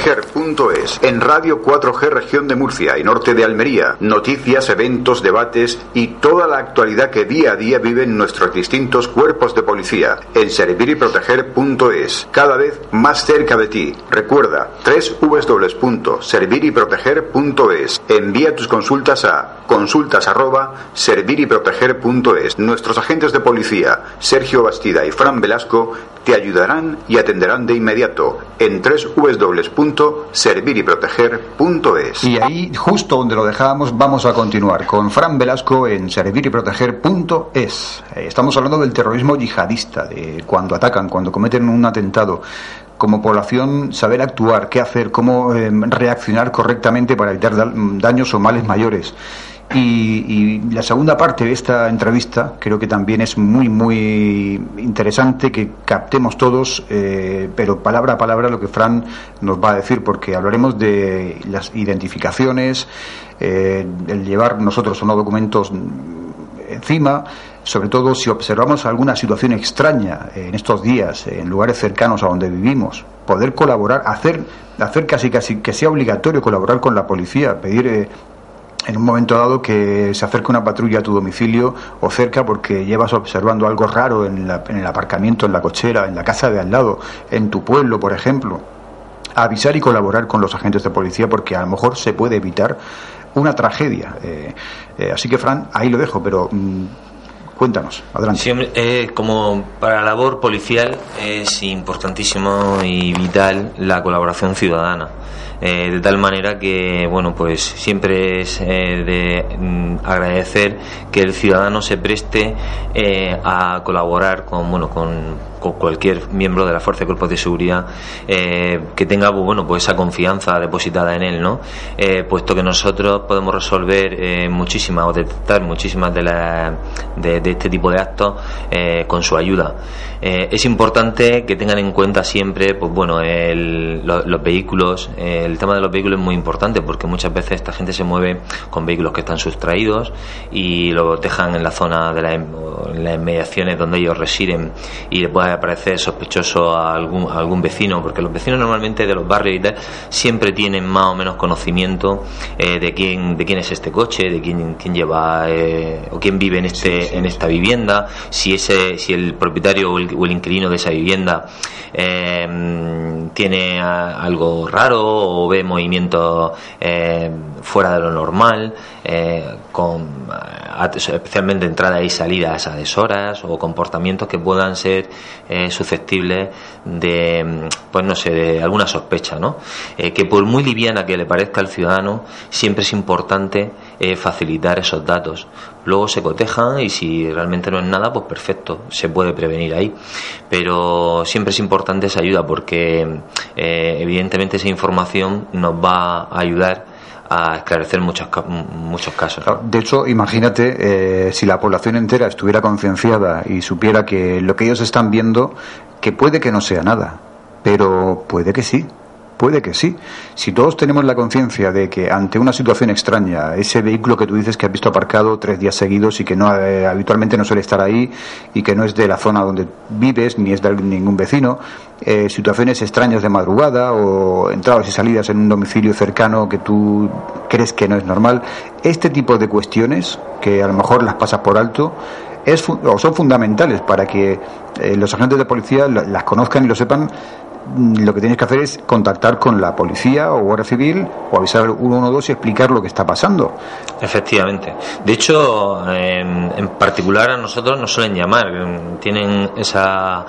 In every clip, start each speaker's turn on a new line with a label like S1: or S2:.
S1: serviriproteger.es. En Radio 4G Región de Murcia y Norte de Almería. Noticias, eventos, debates y toda la actualidad que día a día viven nuestros distintos cuerpos de policía. En serviriproteger.es. Cada vez más cerca de ti. Recuerda, www.serviriproteger.es. Envía tus consultas a consultas arroba. Nuestros agentes de policía, Sergio Bastida y Fran Velasco, te ayudarán y atenderán de inmediato en www.serviriproteger.es.
S2: Y ahí, justo donde lo dejábamos, vamos a continuar con Fran Velasco en serviriproteger.es. Eh, estamos hablando del terrorismo yihadista, de cuando atacan, cuando cometen un atentado como población saber actuar, qué hacer, cómo eh, reaccionar correctamente para evitar daños o males mayores. Y, la segunda parte de esta entrevista creo que también es muy, muy interesante que captemos todos, eh, pero palabra a palabra lo que Fran nos va a decir, porque hablaremos de las identificaciones, eh, el llevar nosotros unos documentos encima, sobre todo si observamos alguna situación extraña en estos días, en lugares cercanos a donde vivimos, poder colaborar, hacer, hacer casi, casi que sea obligatorio colaborar con la policía, pedir eh, en un momento dado que se acerque una patrulla a tu domicilio o cerca porque llevas observando algo raro en, el aparcamiento, en la cochera, en la casa de al lado, en tu pueblo, por ejemplo. avisar y colaborar con los agentes de policía porque a lo mejor se puede evitar una tragedia. Eh, eh, así que, Fran, ahí lo dejo, pero mm, cuéntanos, adelante.
S3: Siempre, eh, como para la labor policial es importantísimo y vital la colaboración ciudadana. Eh, de tal manera que bueno pues siempre es eh, de mm, agradecer que el ciudadano se preste eh, a colaborar con bueno con, cualquier miembro de la fuerza de cuerpos de seguridad que tenga pues, bueno pues esa confianza depositada en él no puesto que nosotros podemos resolver muchísimas o detectar muchísimas de, de, de, este tipo de actos con su ayuda. Es importante que tengan en cuenta siempre pues bueno los vehículos el tema de los vehículos es muy importante porque muchas veces esta gente se mueve con vehículos que están sustraídos y los dejan en la zona de las inmediaciones donde ellos residen y puede parecer sospechoso a algún, algún vecino porque los vecinos normalmente de los barrios y tal siempre tienen más o menos conocimiento eh, de quién de quién es este coche de quién, quién lleva eh, o quién vive en este en esta vivienda si ese si el propietario o el, o el inquilino de esa vivienda eh, tiene algo raro o ve movimientos eh, fuera de lo normal, eh, con especialmente entradas y salidas a deshoras o comportamientos que puedan ser susceptibles de, pues no sé, de alguna sospecha, ¿no? que por muy liviana que le parezca al ciudadano, siempre es importante facilitar esos datos. Luego se cotejan y si realmente no es nada, pues perfecto, se puede prevenir ahí. Pero siempre es importante esa ayuda porque evidentemente esa información nos va a ayudar a esclarecer muchos, muchos casos.
S2: De hecho, imagínate eh, si la población entera estuviera concienciada y supiera que lo que ellos están viendo, que puede que no sea nada, pero puede que sí. Puede que sí. Si todos tenemos la conciencia de que ante una situación extraña, ese vehículo que tú dices que has visto aparcado tres días seguidos y que no eh, habitualmente no suele estar ahí y que no es de la zona donde vives ni es de ningún vecino, eh, situaciones extrañas de madrugada o entradas y salidas en un domicilio cercano que tú crees que no es normal, este tipo de cuestiones que a lo mejor las pasas por alto es, o son fundamentales para que eh, los agentes de policía las conozcan y lo sepan lo que tienes que hacer es contactar con la policía o Guardia Civil o avisar al 112 y explicar lo que está pasando.
S3: Efectivamente. De hecho, en, particular a nosotros nos suelen llamar, tienen esa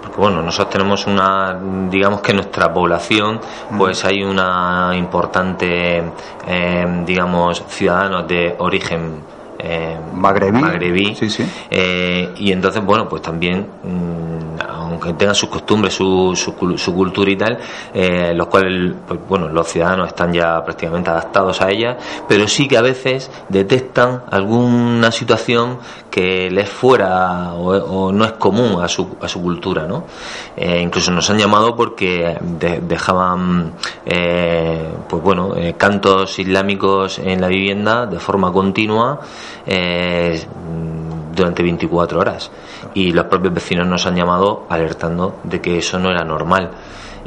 S3: porque bueno, nosotros tenemos una, digamos que nuestra población, mm. pues hay una importante, eh, digamos, ciudadanos de origen
S2: eh, magrebí,
S3: eh, y entonces, bueno, pues también mm, aunque tengan sus costumbres, su, su, cultura y tal, eh, los cuales, pues, bueno, los ciudadanos están ya prácticamente adaptados a ella, pero sí que a veces detectan alguna situación que les fuera o, no es común a su, a su cultura, ¿no? Eh, incluso nos han llamado porque dejaban, eh, pues bueno, cantos islámicos en la vivienda de forma continua durante 24 horas. Y los propios vecinos nos han llamado alertando de que eso no era normal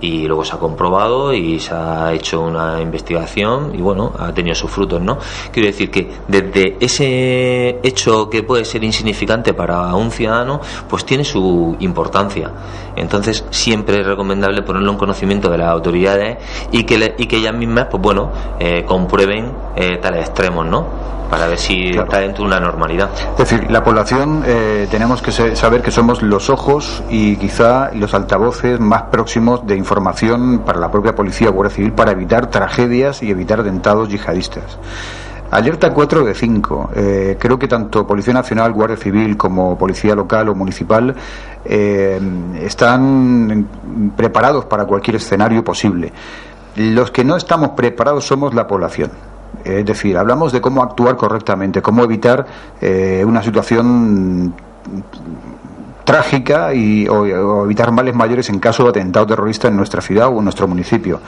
S3: y luego se ha comprobado y se ha hecho una investigación y bueno, ha tenido sus frutos, ¿no? Quiero decir que desde ese hecho que puede ser insignificante para un ciudadano, pues tiene su importancia. Entonces, siempre es recomendable ponerlo en conocimiento de las autoridades y que, y que ellas mismas, pues bueno, eh, comprueben eh, tales extremos, ¿no? para ver si está dentro de una normalidad.
S2: Es decir, la población eh, tenemos que saber que somos los ojos y quizá los altavoces más próximos de información para la propia policía o Guardia Civil para evitar tragedias y evitar atentados yihadistas. Alerta 4 de 5. Eh, creo que tanto Policía Nacional, Guardia Civil como Policía Local o Municipal eh, están preparados para cualquier escenario posible. Los que no estamos preparados somos la población. Es decir, hablamos de cómo actuar correctamente, cómo evitar eh, una situación trágica y, o, evitar males mayores en caso de atentado terrorista en nuestra ciudad o en nuestro municipio.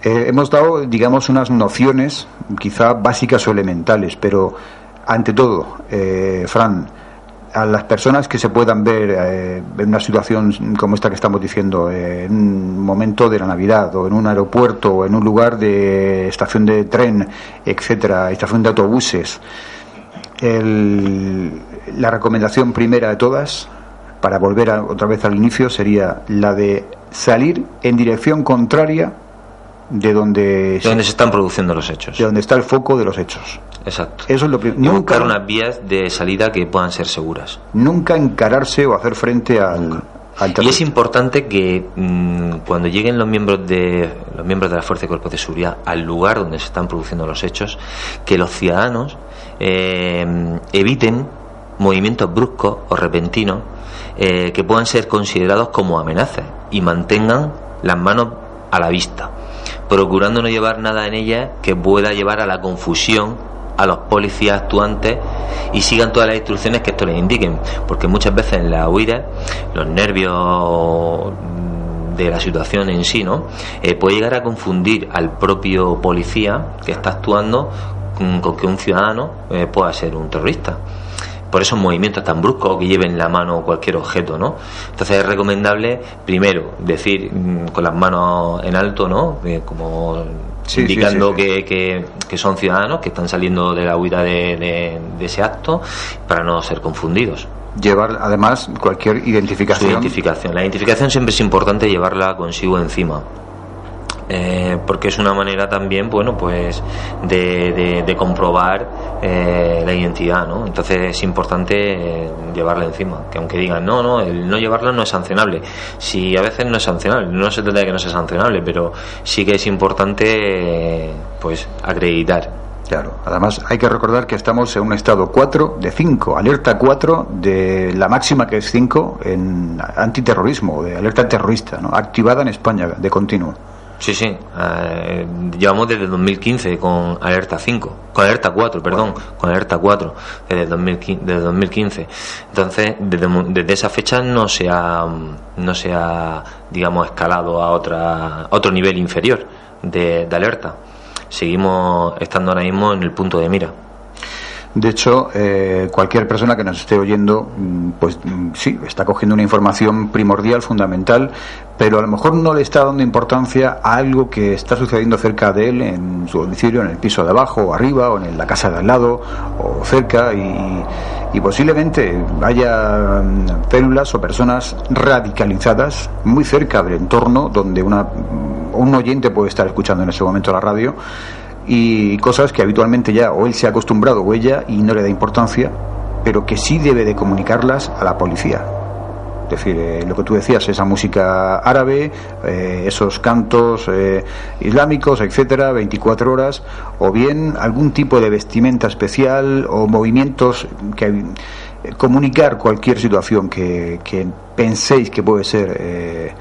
S2: Eh, hemos dado, digamos, unas nociones quizá básicas o elementales, pero ante todo, eh, Fran, a las personas que se puedan ver eh, en una situación como esta que estamos diciendo, eh, en un momento de la Navidad, o en un aeropuerto, o en un lugar de estación de tren, etcétera, estación de autobuses, la recomendación primera de todas, para volver otra vez al inicio, sería la de salir en dirección contraria de donde,
S3: donde se están produciendo los hechos.
S2: De donde está el foco de los hechos.
S3: Exacto.
S2: Eso es lo
S3: primero. Nunca unas vías de salida que puedan ser seguras.
S2: Nunca encararse o hacer frente al,
S3: y es importante que mm, cuando lleguen los miembros de los miembros de la fuerza y cuerpos de seguridad al lugar donde se están produciendo los hechos, que los ciudadanos eh, eviten movimientos bruscos o repentinos eh, que puedan ser considerados como amenazas y mantengan las manos a la vista procurando no llevar nada en ella que pueda llevar a la confusión a los policías actuantes y sigan todas las instrucciones que esto les indiquen, porque muchas veces en la huida los nervios de la situación en sí, ¿no? Eh, puede llegar a confundir al propio policía que está actuando con, que un ciudadano eh, pueda ser un terrorista por esos movimientos tan bruscos que lleven en la mano cualquier objeto, ¿no? Entonces es recomendable, primero, decir mm, con las manos en alto, ¿no? Eh, como indicando que, que, son ciudadanos que están saliendo de la huida de, ese acto para no ser confundidos
S2: llevar además cualquier identificación.
S3: identificación. La identificación siempre es importante llevarla consigo encima. Eh, porque es una manera también, bueno, pues de, comprobar eh, la identidad, ¿no? Entonces es importante eh, llevarla encima, que aunque digan, no, no, el no llevarla no es sancionable. Si a veces no es sancionable, no se trata de que no sea sancionable, pero sí que es importante, pues, acreditar.
S2: Claro, además hay que recordar que estamos en un estado 4 de 5, alerta 4 de la máxima que es 5 en antiterrorismo, de alerta terrorista, ¿no? activada en España de continuo.
S3: Sí, sí. Eh, llevamos desde 2015 con Alerta 5, con Alerta 4, perdón, con Alerta 4, desde 2015. Desde 2015. Entonces, desde, esa fecha no se ha, no se ha, digamos, escalado a, otra, otro nivel inferior de, de alerta. Seguimos estando ahora mismo en el punto de mira.
S2: De hecho, eh, cualquier persona que nos esté oyendo, mm, pues mm, sí, está cogiendo una información primordial, fundamental, pero a lo mejor no le está dando importancia a algo que está sucediendo cerca de él, en su domicilio, en el piso de abajo o arriba, o en la casa de al lado, o cerca, y, posiblemente haya mm, células o personas radicalizadas muy cerca del entorno donde una, un oyente puede estar escuchando en ese momento la radio y cosas que habitualmente ya o él se ha acostumbrado o ella y no le da importancia, pero que sí debe de comunicarlas a la policía. Es decir, eh, lo que tú decías, esa música árabe, eh, esos cantos eh, islámicos, etcétera, 24 horas, o bien algún tipo de vestimenta especial o movimientos que comunicar cualquier situación que, que penséis que puede ser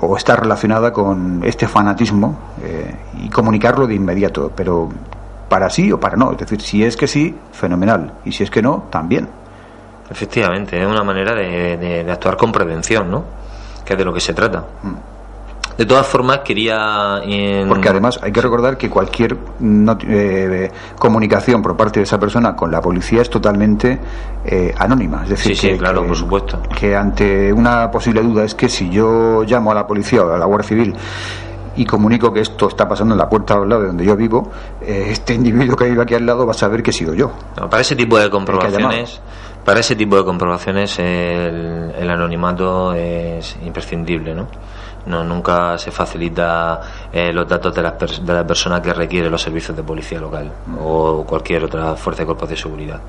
S2: o está relacionada con este fanatismo eh, y comunicarlo de inmediato, pero para sí o para no. Es decir, si es que sí, fenomenal, y si es que no, también.
S3: Efectivamente, es una manera de, actuar con prevención, ¿no? Que es de lo que se trata. Mm. De todas formas, quería.
S2: Porque además hay que recordar que cualquier eh, comunicación por parte de esa persona con la policía es totalmente eh, anónima. Es decir,
S3: sí, claro, por supuesto.
S2: Que ante una posible duda es que si yo llamo a la policía o a la Guardia Civil y comunico que esto está pasando en la puerta al lado de donde yo vivo, eh, este individuo que vive aquí al lado va a saber que he sido yo.
S3: para ese tipo de comprobaciones. Para ese tipo de comprobaciones el anonimato es imprescindible, ¿no? no nunca se facilita eh, los datos de la, de la persona que requiere los servicios de policía local o cualquier otra fuerza de cuerpos de seguridad.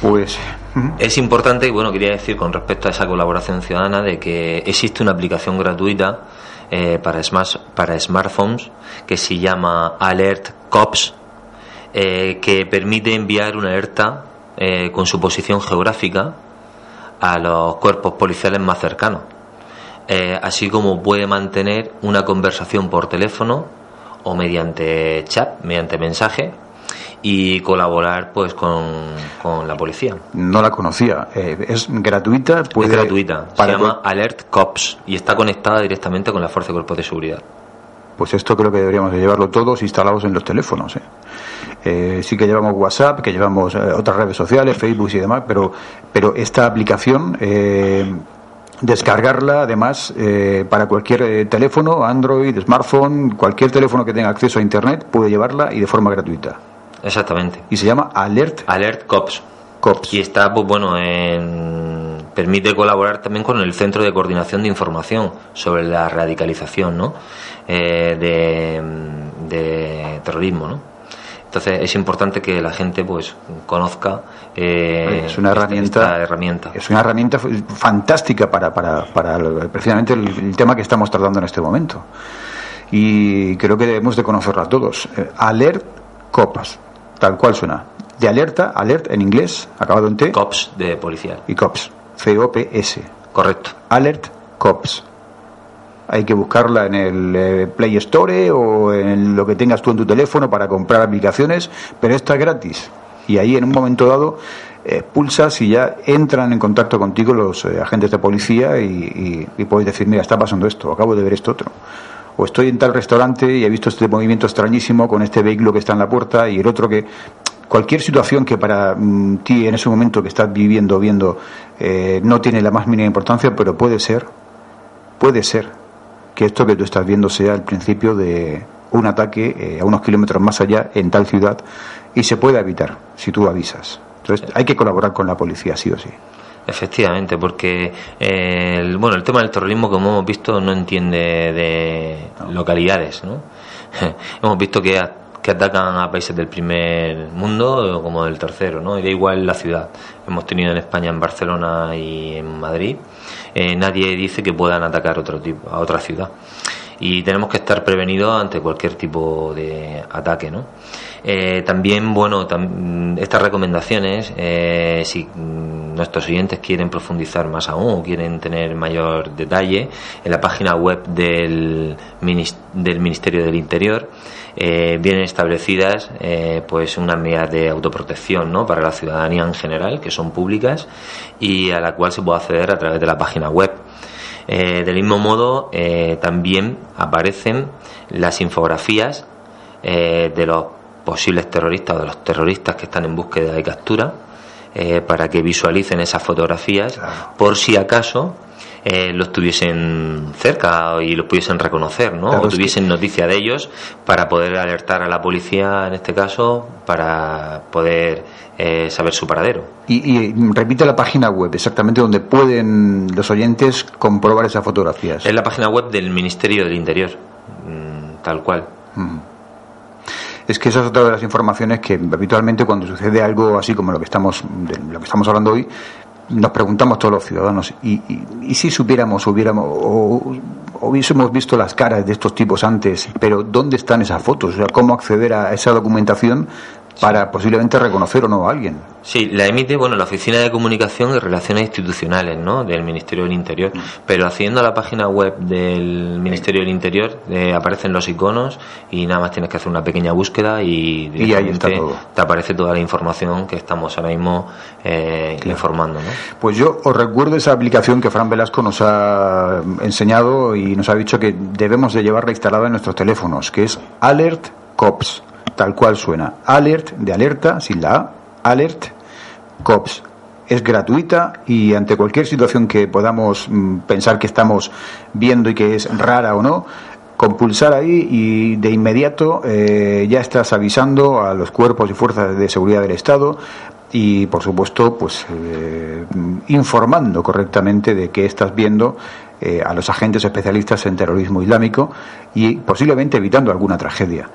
S2: Pues
S3: es importante y bueno quería decir con respecto a esa colaboración ciudadana de que existe una aplicación gratuita eh, para smart, para smartphones que se llama Alert Cops eh, que permite enviar una alerta con su posición geográfica a los cuerpos policiales más cercanos eh, así como puede mantener una conversación por teléfono o mediante chat, mediante mensaje y colaborar pues con, la policía.
S2: No la conocía. Eh, ¿Es gratuita?
S3: Puede... Es gratuita. Se llama Alert Cops y está conectada directamente con la Fuerza de Cuerpos de Seguridad.
S2: Pues esto creo que deberíamos de llevarlo todos instalados en los teléfonos. ¿eh? sí que llevamos WhatsApp, que llevamos otras redes sociales, Facebook y demás, pero, pero esta aplicación descargarla además eh, para cualquier eh, teléfono, Android, smartphone, cualquier teléfono que tenga acceso a Internet puede llevarla y de forma gratuita.
S3: Exactamente.
S2: Y se llama Alert.
S3: Alert Cops.
S2: Cops.
S3: Y está, pues bueno, en... permite colaborar también con el Centro de Coordinación de Información sobre la radicalización, ¿no? Eh, de, de terrorismo, ¿no? Entonces es importante que la gente pues conozca
S2: eh, es una herramienta,
S3: herramienta.
S2: Es una herramienta fantástica para, para, para precisamente el, tema que estamos tratando en este momento. Y creo que debemos de conocerla todos. Eh, alert Copas, tal cual suena. De alerta, alert en inglés, acabado en T.
S3: Cops de policía.
S2: Y Cops, C-O-P-S.
S3: Correcto.
S2: Alert Cops hay que buscarla en el eh, Play Store o en lo que tengas tú en tu teléfono para comprar aplicaciones, pero esta es gratis. Y ahí en un momento dado eh, pulsas y ya entran en contacto contigo los eh, agentes de policía y, puedes decir, mira, está pasando esto, acabo de ver esto otro. O estoy en tal restaurante y he visto este movimiento extrañísimo con este vehículo que está en la puerta y el otro que cualquier situación que para mm, ti en ese momento que estás viviendo, viendo, no tiene la más mínima importancia, pero puede ser, puede ser que esto que tú estás viendo sea el principio de un ataque eh, a unos kilómetros más allá en tal ciudad y se puede evitar si tú avisas. Entonces hay que colaborar con la policía, sí o sí.
S3: Efectivamente, porque eh, el, bueno, el tema del terrorismo, como hemos visto, no entiende de localidades. ¿no? hemos visto que, que atacan a países del primer mundo como del tercero, ¿no? y da igual la ciudad. Hemos tenido en España, en Barcelona y en Madrid, eh, nadie dice que puedan atacar otro tipo, a otra ciudad. Y tenemos que estar prevenidos ante cualquier tipo de ataque, ¿no? Eh, también, bueno, estas recomendaciones, eh, si nuestros oyentes quieren profundizar más aún o quieren tener mayor detalle, en la página web del, del Ministerio del Interior eh, vienen establecidas eh, pues unas medidas de autoprotección ¿no? para la ciudadanía en general, que son públicas y a la cual se puede acceder a través de la página web. Eh, del mismo modo, también aparecen las infografías de los posibles terroristas o de los terroristas que están en búsqueda de captura para que visualicen esas fotografías por si acaso eh, los tuviesen cerca y los pudiesen reconocer, ¿no? o tuviesen noticia de ellos para poder alertar a la policía, en este caso, para poder eh, saber su paradero.
S2: Y, repite la página web, exactamente donde pueden los oyentes comprobar esas fotografías.
S3: Es la página web del Ministerio del Interior, mm, tal cual. Mm.
S2: es que esa es otra de las informaciones que habitualmente cuando sucede algo así como lo que estamos de lo que estamos hablando hoy nos preguntamos todos los ciudadanos, ¿y, y, si supiéramos, hubiéramos, o, hubiésemos visto las caras de estos tipos antes, pero ¿dónde están esas fotos? O sea, ¿cómo acceder a esa documentación para posiblemente reconocer o no a alguien?
S3: Sí, la emite bueno la Oficina de Comunicación y Relaciones Institucionales ¿no? del Ministerio del Interior, mm. pero haciendo la página web del Ministerio del Interior eh, aparecen los iconos y nada más tienes que hacer una pequeña búsqueda y,
S2: ahí está todo.
S3: te aparece toda la información que estamos ahora mismo eh, informando. ¿no?
S2: Pues yo os recuerdo esa aplicación que Fran Velasco nos ha enseñado y nos ha dicho que debemos de llevarla instalada en nuestros teléfonos, que es Alert Cops, tal cual suena. Alert de alerta, sin la A Alert COPS. Es gratuita y ante cualquier situación que podamos mm, pensar que estamos viendo y que es rara o no, con pulsar ahí y de inmediato eh, ya estás avisando a los cuerpos y fuerzas de seguridad del Estado y por supuesto pues eh, informando correctamente de qué estás viendo eh, a los agentes especialistas en terrorismo islámico y posiblemente evitando alguna tragedia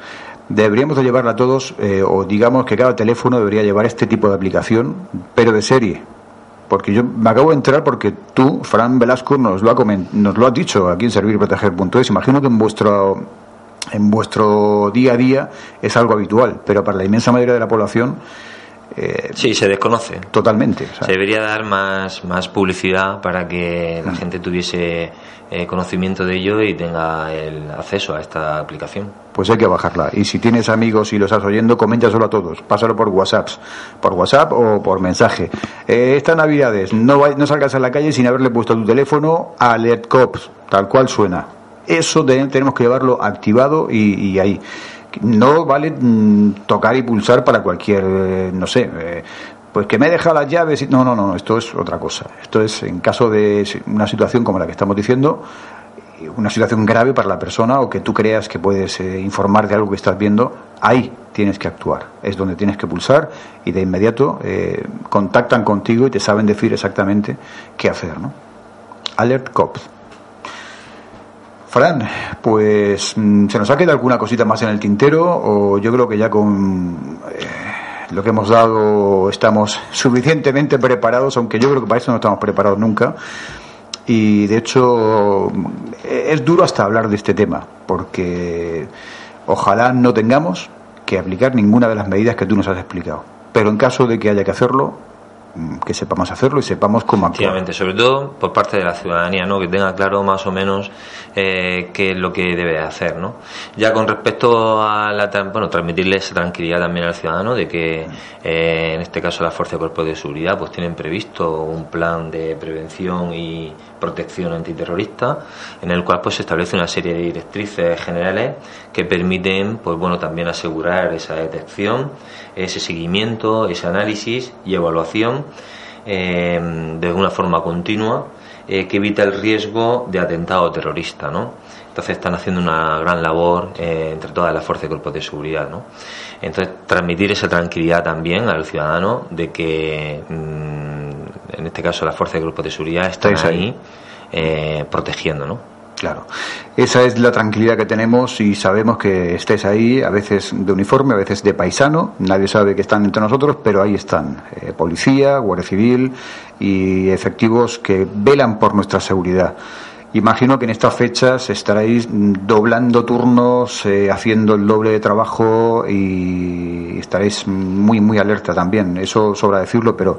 S2: deberíamos de llevarla todos, eh, o digamos que cada teléfono debería llevar este tipo de aplicación, pero de serie. Porque yo me acabo de enterar porque tú, Fran Velasco, nos lo, ha nos lo has dicho aquí en servirproteger.es. Imagino que en vuestro, en vuestro día a día es algo habitual, pero para la inmensa mayoría de la población
S3: eh, sí, se desconoce.
S2: Totalmente.
S3: Se debería dar más, más publicidad para que la mm. gente tuviese eh, conocimiento de ello y tenga el acceso a esta aplicación.
S2: Pues hay que bajarla. Y si tienes amigos y lo estás oyendo, coméntaselo a todos. Pásalo por WhatsApp, por WhatsApp o por mensaje. Eh, estas Navidades, no, no salgas a la calle sin haberle puesto a tu teléfono Alert Cops, tal cual suena. Eso tenemos que llevarlo activado y ahí no vale mm, tocar y pulsar para cualquier, eh, no sé, eh, pues que me he dejado las llaves. No, no, no, esto es otra cosa. Esto es en caso de una situación como la que estamos diciendo, una situación grave para la persona o que tú creas que puedes eh, informar de algo que estás viendo, ahí tienes que actuar. Es donde tienes que pulsar y de inmediato contactan contigo y te saben decir exactamente qué hacer. ¿no? Alert Cops. Fran, pues mm, se nos ha quedado alguna cosita más en el tintero o yo creo que ya con eh, lo que hemos dado estamos suficientemente preparados, aunque yo creo que para eso no estamos preparados nunca. Y de hecho eh, es duro hasta hablar de este tema, porque ojalá no tengamos que aplicar ninguna de las medidas que tú nos has explicado. Pero en caso de que haya que hacerlo, Mm, que sepamos hacerlo y sepamos cómo actuar.
S3: sobre todo por parte de la ciudadanía, ¿no? que tenga claro más o menos eh, qué es lo que debe hacer. ¿no? Ya con respecto a la, bueno, transmitirle esa tranquilidad también al ciudadano de que eh, en este caso la Fuerza de Cuerpos de Seguridad pues tienen previsto un plan de prevención y protección antiterrorista en el cual pues se establece una serie de directrices generales que permiten pues bueno también asegurar esa detección ese seguimiento ese análisis y evaluación eh, de una forma continua eh, que evita el riesgo de atentado terrorista ¿no? entonces están haciendo una gran labor eh, entre todas las fuerzas y cuerpos de seguridad ¿no? entonces transmitir esa tranquilidad también al ciudadano de que mm, en este caso la fuerza de grupos de seguridad, están ahí, eh, protegiendo, ¿no?
S2: Claro, esa es la tranquilidad que tenemos y sabemos que estés ahí, a veces de uniforme, a veces de paisano, nadie sabe que están entre nosotros, pero ahí están, eh, policía, guardia civil y efectivos que velan por nuestra seguridad. Imagino que en estas fechas estaréis doblando turnos, eh, haciendo el doble de trabajo y estaréis muy, muy alerta también. Eso sobra decirlo, pero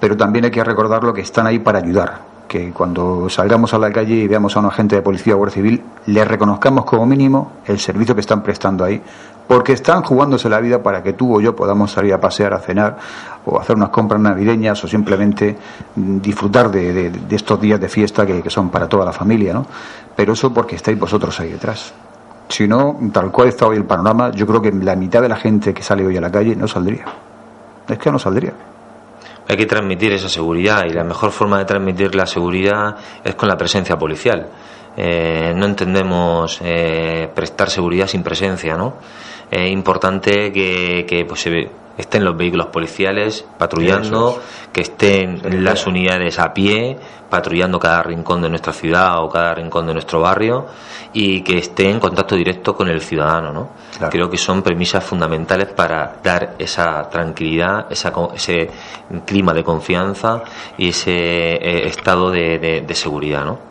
S2: pero también hay que recordarlo que están ahí para ayudar, que cuando salgamos a la calle y veamos a un agente de policía o guardia civil, le reconozcamos como mínimo el servicio que están prestando ahí, porque están jugándose la vida para que tú o yo podamos salir a pasear, a cenar o hacer unas compras navideñas o simplemente disfrutar de, estos días de fiesta que, que, son para toda la familia, ¿no? Pero eso porque estáis vosotros ahí detrás. Si no, tal cual está hoy el panorama, yo creo que la mitad de la gente que sale hoy a la calle no saldría. Es que no saldría
S3: hay que transmitir esa seguridad y la mejor forma de transmitir la seguridad es con la presencia policial. Eh, no entendemos eh, prestar seguridad sin presencia, ¿no? Es importante que, que pues, estén los vehículos policiales patrullando, que estén las unidades a pie patrullando cada rincón de nuestra ciudad o cada rincón de nuestro barrio y que esté en contacto directo con el ciudadano. ¿no? Creo que son premisas fundamentales para dar esa tranquilidad, esa, ese clima de confianza y ese eh, estado de, de seguridad. ¿no?